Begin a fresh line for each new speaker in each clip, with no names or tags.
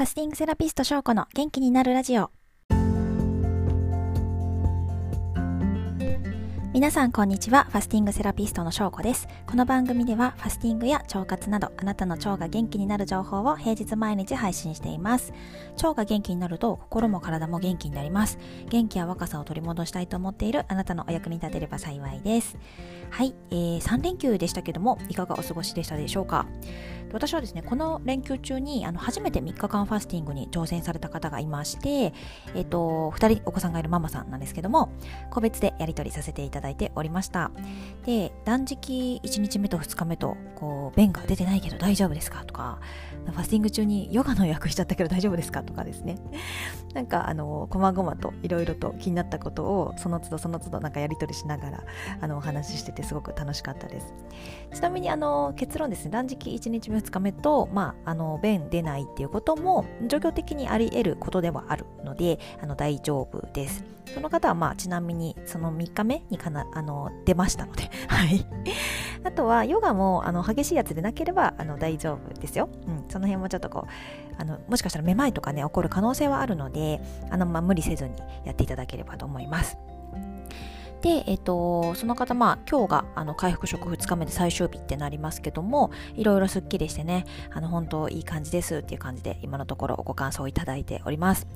ファスティングセラピスト翔子の元気になるラジオ。皆さんこんにちは。ファスティングセラピストの翔子です。この番組ではファスティングや腸活などあなたの腸が元気になる情報を平日毎日配信しています。腸が元気になると心も体も元気になります。元気や若さを取り戻したいと思っているあなたのお役に立てれば幸いです。はい、えー、3連休でしたけどもいかがお過ごしでしたでしょうか？私はですねこの連休中にあの初めて3日間ファスティングに挑戦された方がいまして、えっ、と2人お子さんがいるママさんなんですけども個別でやり取りさせていただいておりました。で断食1日目と2日目とこう便が出てないけど大丈夫ですか？とかファスティング中にヨガの予約しちゃったけど大丈夫ですか？とかですね。なんかあの細々といろいろと気になったことをその都度その都度なんかやり取りしながらあのお話ししててすごく楽しかったです。ちなみにあの結論ですね。断食1日目2日目と、まあ、あの便出ないっていうことも状況的にあり得ることではあるのであの大丈夫です。その方はまあちなみにその3日目にかなあの出ましたので はい。あとはヨガもあの激しいやつでなければあの大丈夫ですよ、うん、その辺もちょっとこうあのもしかしたらめまいとかね起こる可能性はあるのであの、まあ、無理せずにやっていただければと思います。で、えっ、と、その方、まあ、今日が、あの、回復食2日目で最終日ってなりますけども、いろいろスッキリしてね、あの、本当いい感じですっていう感じで、今のところご感想いただいております。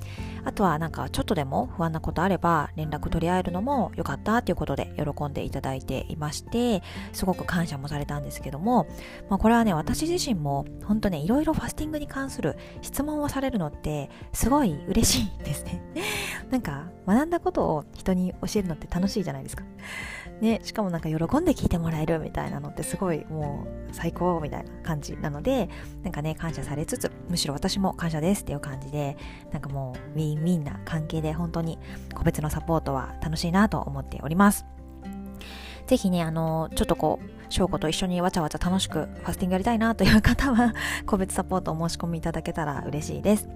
あとは、なんか、ちょっとでも不安なことあれば、連絡取り合えるのも良かったっていうことで、喜んでいただいていまして、すごく感謝もされたんですけども、まあ、これはね、私自身も、本当ね、いろいろファスティングに関する質問をされるのって、すごい嬉しいですね。なんか、学んだことを人に教えるのって楽しいじゃないですか。ね、しかもなんか喜んで聞いてもらえるみたいなのってすごいもう最高みたいな感じなので、なんかね、感謝されつつ、むしろ私も感謝ですっていう感じで、なんかもうウィンウィンな関係で本当に個別のサポートは楽しいなと思っております。ぜひね、あの、ちょっとこう、翔子と一緒にわちゃわちゃ楽しくファスティングやりたいなという方は、個別サポートを申し込みいただけたら嬉しいです。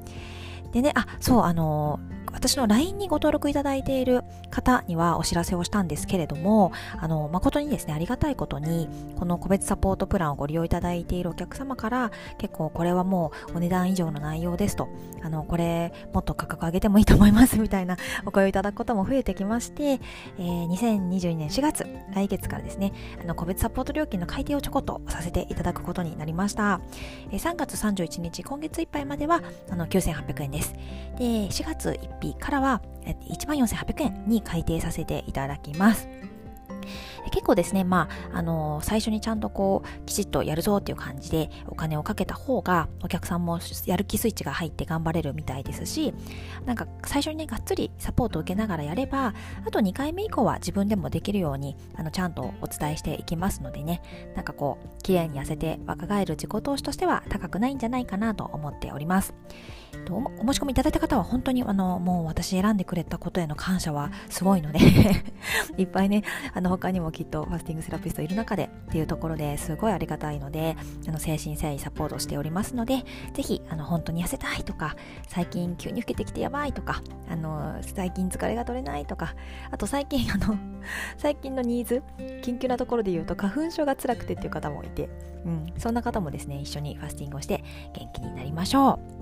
でね、あ、そう、あの、私の LINE にご登録いただいている方にはお知らせをしたんですけれども、あの、誠にですね、ありがたいことに、この個別サポートプランをご利用いただいているお客様から、結構これはもうお値段以上の内容ですと、あの、これもっと価格上げてもいいと思いますみたいなお声をいただくことも増えてきまして、えー、2022年4月、来月からですね、あの、個別サポート料金の改定をちょこっとさせていただくことになりました。えー、3月31日、今月いっぱいまでは、あの、9800円です。で、4月1日からは14,800円に改定させていただきます。結構ですね、まあ、あのー、最初にちゃんとこう、きちっとやるぞっていう感じでお金をかけた方が、お客さんもやる気スイッチが入って頑張れるみたいですし、なんか最初にね、がっつりサポートを受けながらやれば、あと2回目以降は自分でもできるように、あの、ちゃんとお伝えしていきますのでね、なんかこう、綺麗に痩せて若返る自己投資としては高くないんじゃないかなと思っております。お申し込みいただいた方は本当にあのもう私選んでくれたことへの感謝はすごいので いっぱいねあの他にもきっとファスティングセラピストいる中でっていうところですごいありがたいのであの誠心誠意サポートしておりますのでぜひあの本当に痩せたいとか最近急に老けてきてやばいとかあの最近疲れが取れないとかあと最近あの 最近のニーズ緊急なところで言うと花粉症が辛くてっていう方もいて、うん、そんな方もですね一緒にファスティングをして元気になりましょう。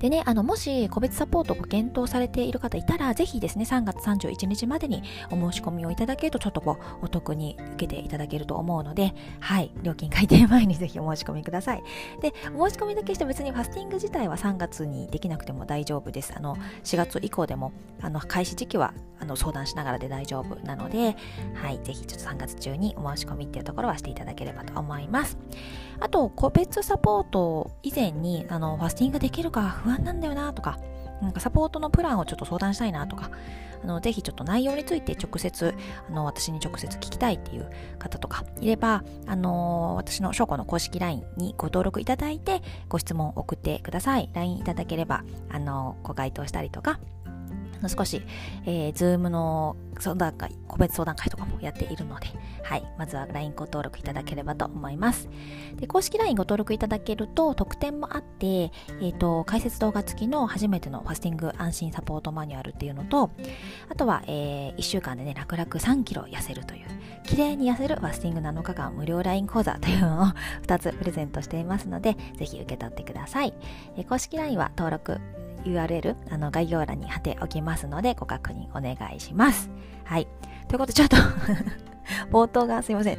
でね、あの、もし個別サポートを検討されている方いたら、ぜひですね、3月31日までにお申し込みをいただけると、ちょっとこう、お得に受けていただけると思うので、はい、料金改定前にぜひお申し込みください。で、お申し込みだけして別にファスティング自体は3月にできなくても大丈夫です。あの、4月以降でも、あの、開始時期は、あの、相談しながらで大丈夫なので、はい、ぜひちょっと3月中にお申し込みっていうところはしていただければと思います。あと、個別サポート以前に、あの、ファスティングできるか不安なんだよなとか、なんかサポートのプランをちょっと相談したいなとか、あの、ぜひちょっと内容について直接、あの、私に直接聞きたいっていう方とかいれば、あの、私の証拠の公式 LINE にご登録いただいて、ご質問を送ってください。LINE いただければ、あの、ご回答したりとか、少し、えー、 Zoom の相談会、個別相談会とかもやっているので、はい、まずは LINE ご登録いただければと思います。で公式 LINE ご登録いただけると特典もあって、えっ、ー、と、解説動画付きの初めてのファスティング安心サポートマニュアルっていうのと、あとは、えー、1週間でね、楽々3キロ痩せるという、綺麗に痩せるファスティング7日間無料 LINE 講座というのを 2つプレゼントしていますので、ぜひ受け取ってください。えー、公式 LINE は登録 URL あの概要欄に貼っておきますのでご確認お願いします。はい。ということでちょっと 冒頭がすいません。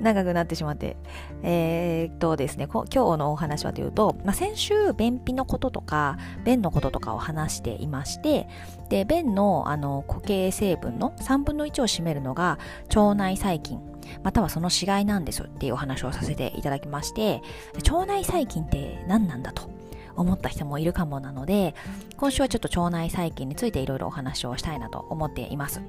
長くなってしまって。えー、っとですね、今日のお話はというと、まあ、先週、便秘のこととか、便のこととかを話していまして、で、便のあの固形成分の3分の1を占めるのが腸内細菌。またはその死骸なんですっていうお話をさせていただきまして、腸内細菌って何なんだと思った人もいるかもなので、今週はちょっと腸内細菌についていろいろお話をしたいなと思っています。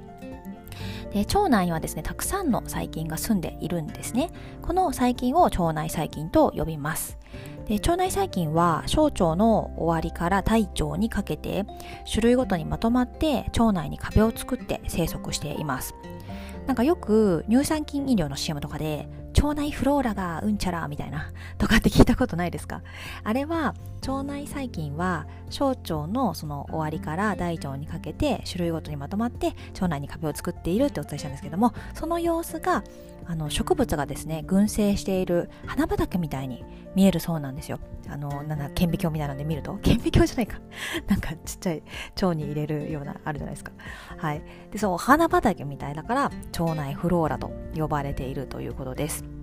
で腸内にはですねたくさんの細菌が住んでいるんですね。この細菌を腸内細菌と呼びます。で腸内細菌は小腸の終わりから大腸にかけて種類ごとにまとまって腸内に壁を作って生息しています。なんかよく乳酸菌飲料の CM とかで腸内フローラがうんちゃらみたいなとかって聞いたことないですか？あれは腸内細菌は小腸のその終わりから大腸にかけて種類ごとにまとまって腸内に壁を作っているってお伝えしたんですけどもその様子があの植物がですね群生している花畑みたいに見えるそうなんですよ。あのなんだ顕微鏡みたいなので見ると顕微鏡じゃないか。なんかちっちゃい腸に入れるようなあるじゃないですか。はい。でそう花畑みたいだから腸内フローラと呼ばれているということです。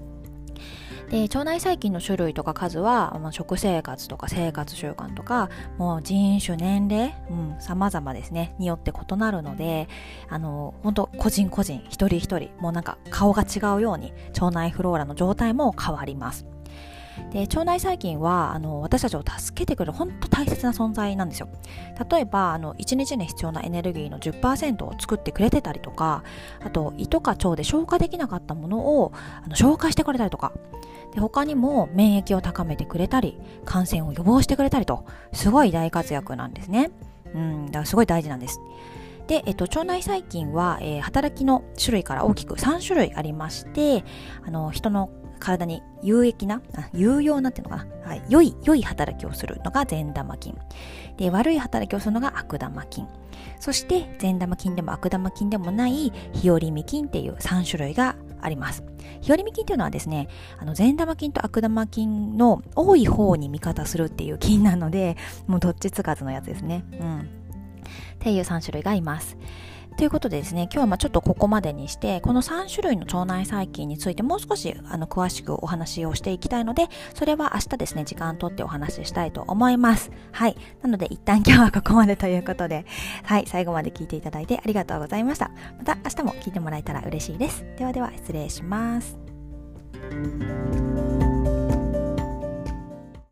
で腸内細菌の種類とか数は、まあ、食生活とか生活習慣とかもう人種年齢、うん、様々ですね。によって異なるのであの本当個人個人一人一人もうなんか顔が違うように腸内フローラの状態も変わります。で腸内細菌はあの私たちを助けてくれる本当大切な存在なんですよ。例えばあの1日に必要なエネルギーの10%を作ってくれてたりとかあと胃とか腸で消化できなかったものをあの消化してくれたりとか。で他にも免疫を高めてくれたり感染を予防してくれたりとすごい大活躍なんですね。うんだからすごい大事なんです。で、えっと、腸内細菌は、えー、働きの種類から大きく3種類ありましてあの人の体に有益な、あ有用なっていうのかな、はい、良い、良い働きをするのが善玉菌。で、悪い働きをするのが悪玉菌。そして、善玉菌でも悪玉菌でもない日和見菌っていう3種類があります。日和見菌というのはですね、あの善玉菌と悪玉菌の多い方に味方するっていう菌なので、もうどっちつかずのやつですね。うん。っていう3種類がいます。ということでですね、今日はまあちょっとここまでにして、この3種類の腸内細菌についてもう少しあの詳しくお話をしていきたいので、それは明日ですね、時間とってお話ししたいと思います。はい。なので一旦今日はここまでということで、はい、最後まで聞いていただいてありがとうございました。また明日も聞いてもらえたら嬉しいです。ではでは失礼します。